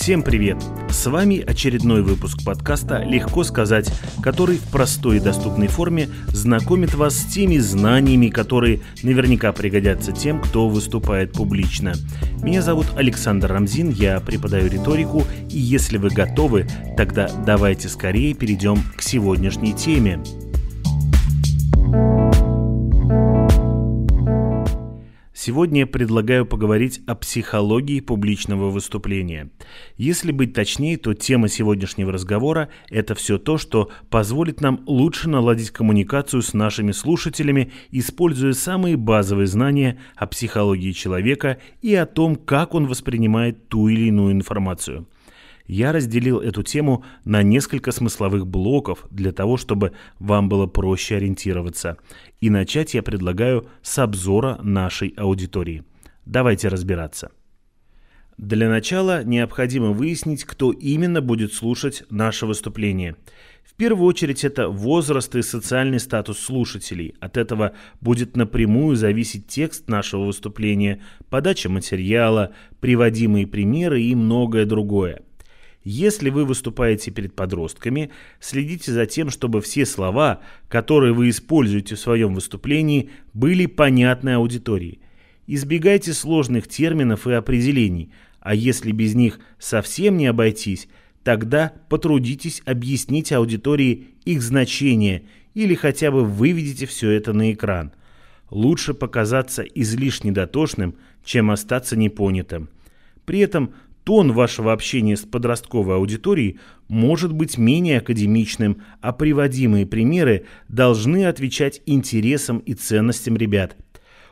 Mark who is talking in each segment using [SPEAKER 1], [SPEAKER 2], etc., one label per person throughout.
[SPEAKER 1] Всем привет! С вами очередной выпуск подкаста «Легко сказать», который в простой и доступной форме знакомит вас с теми знаниями, которые наверняка пригодятся тем, кто выступает публично. Меня зовут Александр Рамзин, я преподаю риторику, и если вы готовы, тогда давайте скорее перейдем к сегодняшней теме – Сегодня я предлагаю поговорить о психологии публичного выступления. Если быть точнее, то тема сегодняшнего разговора – это все то, что позволит нам лучше наладить коммуникацию с нашими слушателями, используя самые базовые знания о психологии человека и о том, как он воспринимает ту или иную информацию – я разделил эту тему на несколько смысловых блоков для того, чтобы вам было проще ориентироваться. И начать я предлагаю с обзора нашей аудитории. Давайте разбираться. Для начала необходимо выяснить, кто именно будет слушать наше выступление. В первую очередь это возраст и социальный статус слушателей. От этого будет напрямую зависеть текст нашего выступления, подача материала, приводимые примеры и многое другое – если вы выступаете перед подростками, следите за тем, чтобы все слова, которые вы используете в своем выступлении, были понятны аудитории. Избегайте сложных терминов и определений, а если без них совсем не обойтись, тогда потрудитесь объяснить аудитории их значение или хотя бы выведите все это на экран. Лучше показаться излишне дотошным, чем остаться непонятым. При этом тон вашего общения с подростковой аудиторией может быть менее академичным, а приводимые примеры должны отвечать интересам и ценностям ребят.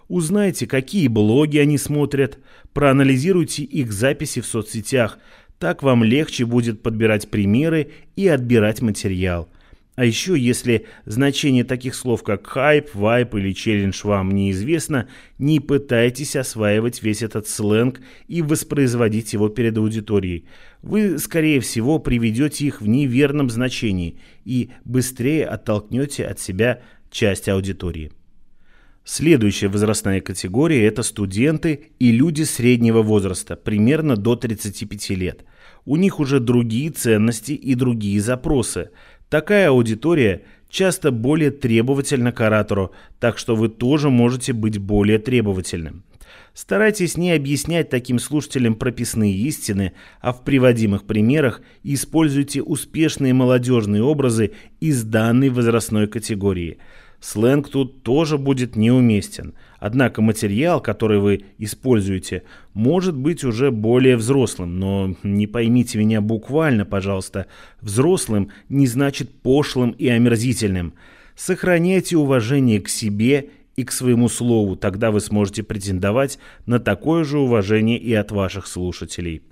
[SPEAKER 1] Узнайте, какие блоги они смотрят, проанализируйте их записи в соцсетях, так вам легче будет подбирать примеры и отбирать материал – а еще, если значение таких слов, как хайп, вайп или челлендж вам неизвестно, не пытайтесь осваивать весь этот сленг и воспроизводить его перед аудиторией. Вы, скорее всего, приведете их в неверном значении и быстрее оттолкнете от себя часть аудитории. Следующая возрастная категория – это студенты и люди среднего возраста, примерно до 35 лет. У них уже другие ценности и другие запросы – Такая аудитория часто более требовательна к оратору, так что вы тоже можете быть более требовательным. Старайтесь не объяснять таким слушателям прописные истины, а в приводимых примерах используйте успешные молодежные образы из данной возрастной категории – Сленг тут тоже будет неуместен. Однако материал, который вы используете, может быть уже более взрослым, но не поймите меня буквально, пожалуйста. Взрослым не значит пошлым и омерзительным. Сохраняйте уважение к себе и к своему слову, тогда вы сможете претендовать на такое же уважение и от ваших слушателей.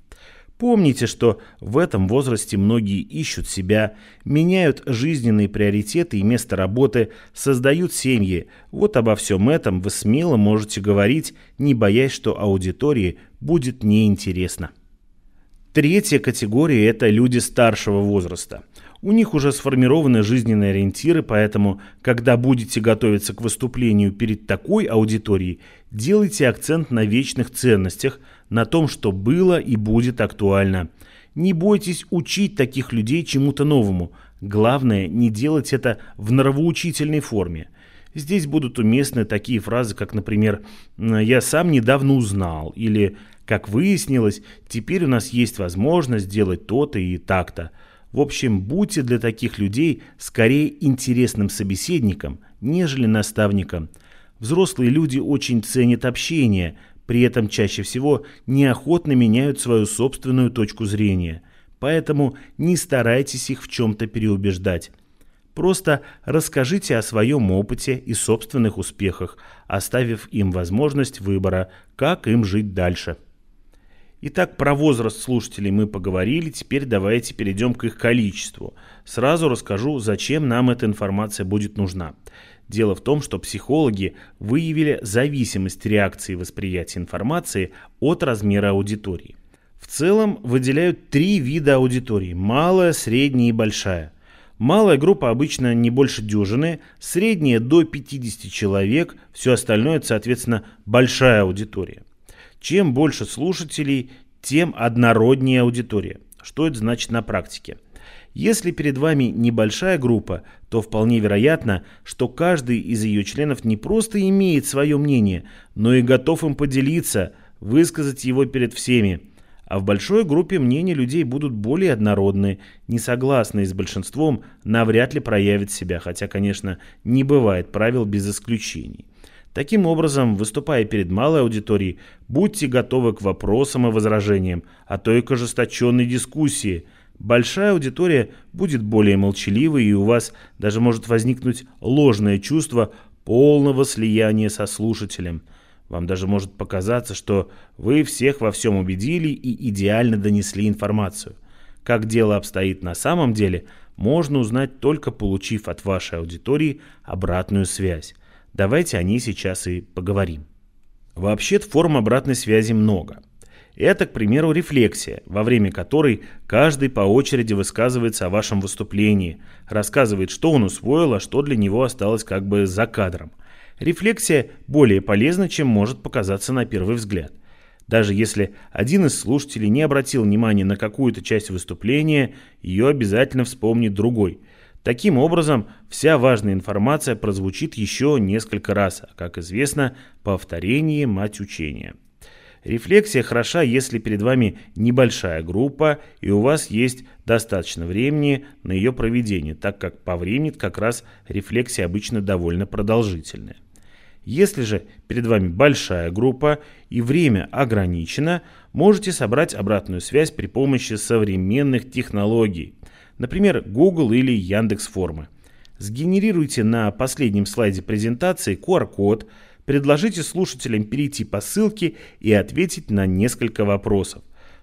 [SPEAKER 1] Помните, что в этом возрасте многие ищут себя, меняют жизненные приоритеты и место работы, создают семьи. Вот обо всем этом вы смело можете говорить, не боясь, что аудитории будет неинтересно. Третья категория – это люди старшего возраста. У них уже сформированы жизненные ориентиры, поэтому, когда будете готовиться к выступлению перед такой аудиторией, делайте акцент на вечных ценностях – на том, что было и будет актуально. Не бойтесь учить таких людей чему-то новому. Главное, не делать это в нравоучительной форме. Здесь будут уместны такие фразы, как, например, «я сам недавно узнал» или «как выяснилось, теперь у нас есть возможность сделать то-то и так-то». В общем, будьте для таких людей скорее интересным собеседником, нежели наставником. Взрослые люди очень ценят общение, при этом чаще всего неохотно меняют свою собственную точку зрения. Поэтому не старайтесь их в чем-то переубеждать. Просто расскажите о своем опыте и собственных успехах, оставив им возможность выбора, как им жить дальше. Итак, про возраст слушателей мы поговорили, теперь давайте перейдем к их количеству. Сразу расскажу, зачем нам эта информация будет нужна. Дело в том, что психологи выявили зависимость реакции восприятия информации от размера аудитории. В целом выделяют три вида аудитории – малая, средняя и большая. Малая группа обычно не больше дюжины, средняя до 50 человек, все остальное – это, соответственно, большая аудитория. Чем больше слушателей, тем однороднее аудитория. Что это значит на практике? Если перед вами небольшая группа, то вполне вероятно, что каждый из ее членов не просто имеет свое мнение, но и готов им поделиться, высказать его перед всеми. А в большой группе мнения людей будут более однородны, несогласные с большинством навряд ли проявят себя, хотя, конечно, не бывает правил без исключений. Таким образом, выступая перед малой аудиторией, будьте готовы к вопросам и возражениям, а то и к ожесточенной дискуссии. Большая аудитория будет более молчаливой, и у вас даже может возникнуть ложное чувство полного слияния со слушателем – вам даже может показаться, что вы всех во всем убедили и идеально донесли информацию. Как дело обстоит на самом деле, можно узнать только получив от вашей аудитории обратную связь. Давайте о ней сейчас и поговорим. Вообще-то форм обратной связи много. Это, к примеру, рефлексия, во время которой каждый по очереди высказывается о вашем выступлении, рассказывает, что он усвоил, а что для него осталось как бы за кадром – Рефлексия более полезна, чем может показаться на первый взгляд. Даже если один из слушателей не обратил внимания на какую-то часть выступления, ее обязательно вспомнит другой. Таким образом, вся важная информация прозвучит еще несколько раз, а, как известно, повторение – мать учения. Рефлексия хороша, если перед вами небольшая группа и у вас есть достаточно времени на ее проведение, так как по времени как раз рефлексия обычно довольно продолжительная. Если же перед вами большая группа и время ограничено, можете собрать обратную связь при помощи современных технологий, например, Google или Яндекс Формы. Сгенерируйте на последнем слайде презентации QR-код, предложите слушателям перейти по ссылке и ответить на несколько вопросов.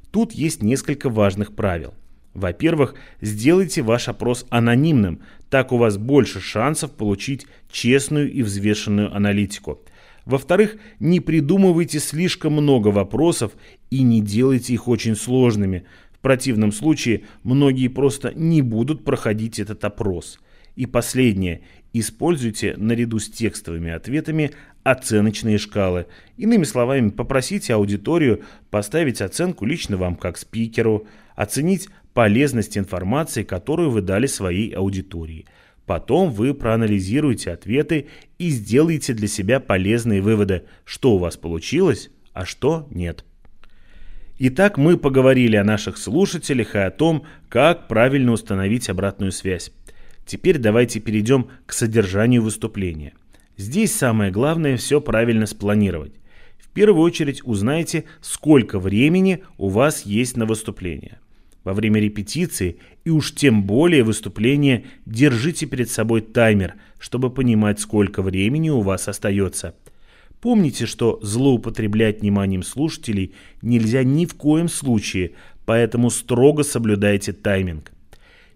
[SPEAKER 1] Тут есть несколько важных правил. Во-первых, сделайте ваш опрос анонимным, так у вас больше шансов получить честную и взвешенную аналитику. Во-вторых, не придумывайте слишком много вопросов и не делайте их очень сложными. В противном случае многие просто не будут проходить этот опрос. И последнее. Используйте наряду с текстовыми ответами оценочные шкалы. Иными словами, попросите аудиторию поставить оценку лично вам как спикеру, оценить полезность информации, которую вы дали своей аудитории. Потом вы проанализируете ответы и сделаете для себя полезные выводы, что у вас получилось, а что нет. Итак, мы поговорили о наших слушателях и о том, как правильно установить обратную связь. Теперь давайте перейдем к содержанию выступления. Здесь самое главное все правильно спланировать. В первую очередь узнайте, сколько времени у вас есть на выступление. Во время репетиции и уж тем более выступления держите перед собой таймер, чтобы понимать, сколько времени у вас остается. Помните, что злоупотреблять вниманием слушателей нельзя ни в коем случае, поэтому строго соблюдайте тайминг.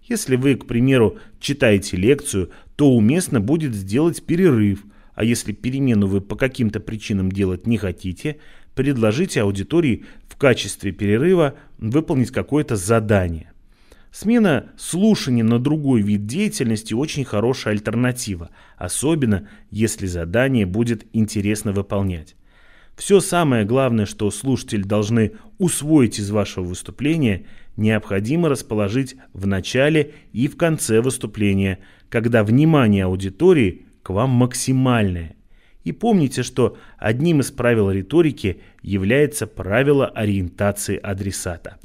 [SPEAKER 1] Если вы, к примеру, читаете лекцию, то уместно будет сделать перерыв, а если перемену вы по каким-то причинам делать не хотите, предложите аудитории в качестве перерыва выполнить какое-то задание. Смена слушания на другой вид деятельности очень хорошая альтернатива, особенно если задание будет интересно выполнять. Все самое главное, что слушатели должны усвоить из вашего выступления, необходимо расположить в начале и в конце выступления, когда внимание аудитории к вам максимальное. И помните, что одним из правил риторики является правило ориентации адресата.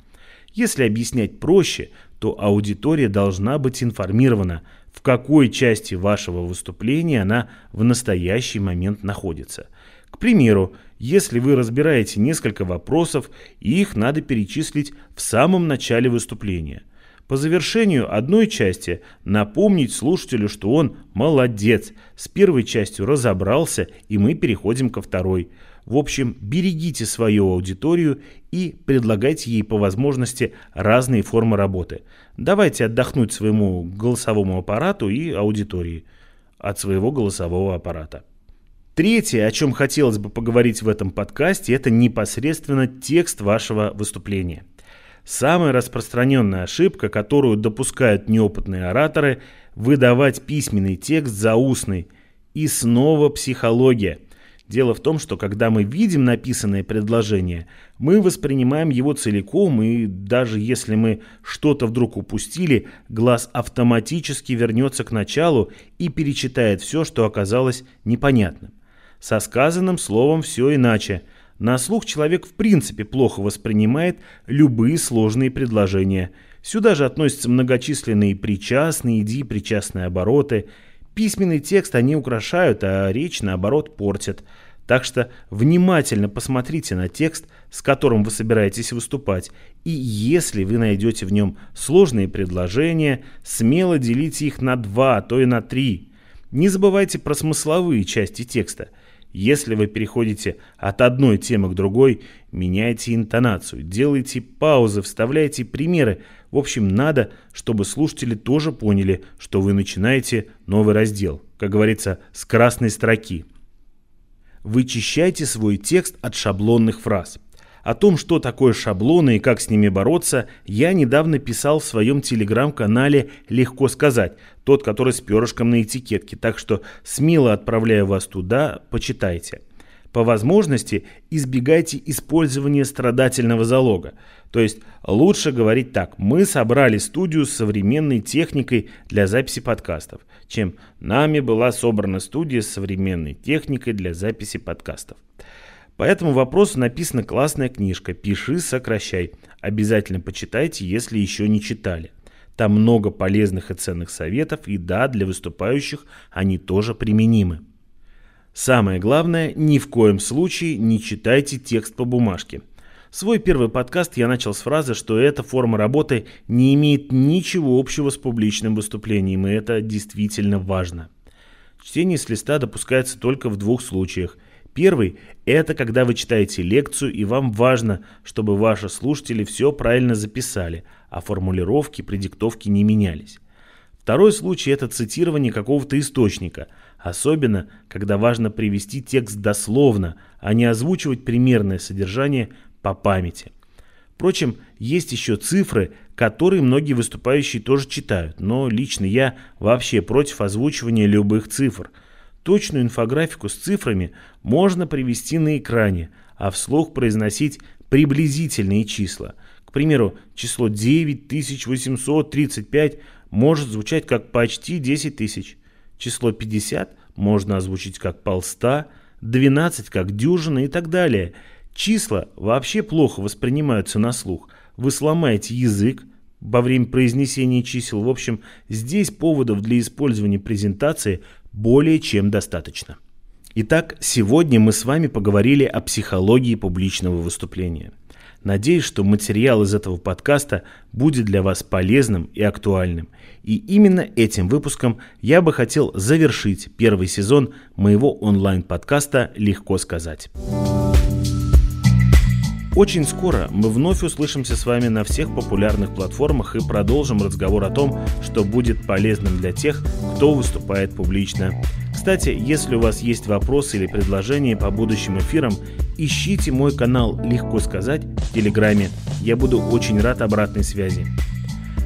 [SPEAKER 1] Если объяснять проще, то аудитория должна быть информирована, в какой части вашего выступления она в настоящий момент находится. К примеру, если вы разбираете несколько вопросов, их надо перечислить в самом начале выступления – по завершению одной части напомнить слушателю, что он молодец, с первой частью разобрался, и мы переходим ко второй. В общем, берегите свою аудиторию и предлагайте ей по возможности разные формы работы. Давайте отдохнуть своему голосовому аппарату и аудитории от своего голосового аппарата. Третье, о чем хотелось бы поговорить в этом подкасте, это непосредственно текст вашего выступления – Самая распространенная ошибка, которую допускают неопытные ораторы – выдавать письменный текст за устный. И снова психология. Дело в том, что когда мы видим написанное предложение, мы воспринимаем его целиком, и даже если мы что-то вдруг упустили, глаз автоматически вернется к началу и перечитает все, что оказалось непонятным. Со сказанным словом все иначе. На слух человек в принципе плохо воспринимает любые сложные предложения. Сюда же относятся многочисленные причастные, иди, причастные обороты – Письменный текст они украшают, а речь, наоборот, портят. Так что внимательно посмотрите на текст, с которым вы собираетесь выступать, и если вы найдете в нем сложные предложения, смело делите их на два, а то и на три. Не забывайте про смысловые части текста. Если вы переходите от одной темы к другой, меняйте интонацию, делайте паузы, вставляйте примеры, в общем, надо, чтобы слушатели тоже поняли, что вы начинаете новый раздел, как говорится, с красной строки. Вычищайте свой текст от шаблонных фраз. О том, что такое шаблоны и как с ними бороться, я недавно писал в своем телеграм-канале «Легко сказать», тот, который с перышком на этикетке, так что смело отправляю вас туда, почитайте. По возможности избегайте использования страдательного залога. То есть лучше говорить так. Мы собрали студию с современной техникой для записи подкастов, чем нами была собрана студия с современной техникой для записи подкастов. По этому вопросу написана классная книжка «Пиши, сокращай». Обязательно почитайте, если еще не читали. Там много полезных и ценных советов, и да, для выступающих они тоже применимы. Самое главное, ни в коем случае не читайте текст по бумажке. Свой первый подкаст я начал с фразы, что эта форма работы не имеет ничего общего с публичным выступлением, и это действительно важно. Чтение с листа допускается только в двух случаях. Первый – это когда вы читаете лекцию, и вам важно, чтобы ваши слушатели все правильно записали, а формулировки при диктовке не менялись. Второй случай – это цитирование какого-то источника – Особенно, когда важно привести текст дословно, а не озвучивать примерное содержание по памяти. Впрочем, есть еще цифры, которые многие выступающие тоже читают, но лично я вообще против озвучивания любых цифр. Точную инфографику с цифрами можно привести на экране, а вслух произносить приблизительные числа. К примеру, число 9835 может звучать как почти 10 тысяч. Число 50 можно озвучить как полста, 12 как дюжина и так далее. Числа вообще плохо воспринимаются на слух. Вы сломаете язык во время произнесения чисел. В общем, здесь поводов для использования презентации более чем достаточно. Итак, сегодня мы с вами поговорили о психологии публичного выступления – Надеюсь, что материал из этого подкаста будет для вас полезным и актуальным. И именно этим выпуском я бы хотел завершить первый сезон моего онлайн-подкаста «Легко сказать». Очень скоро мы вновь услышимся с вами на всех популярных платформах и продолжим разговор о том, что будет полезным для тех, кто выступает публично. Кстати, если у вас есть вопросы или предложения по будущим эфирам, ищите мой канал «Легко сказать» в Телеграме. Я буду очень рад обратной связи.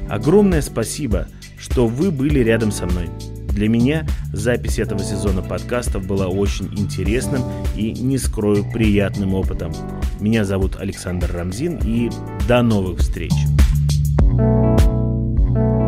[SPEAKER 1] Огромное спасибо, что вы были рядом со мной. Для меня запись этого сезона подкастов была очень интересным и, не скрою, приятным опытом. Меня зовут Александр Рамзин и до новых встреч! thank you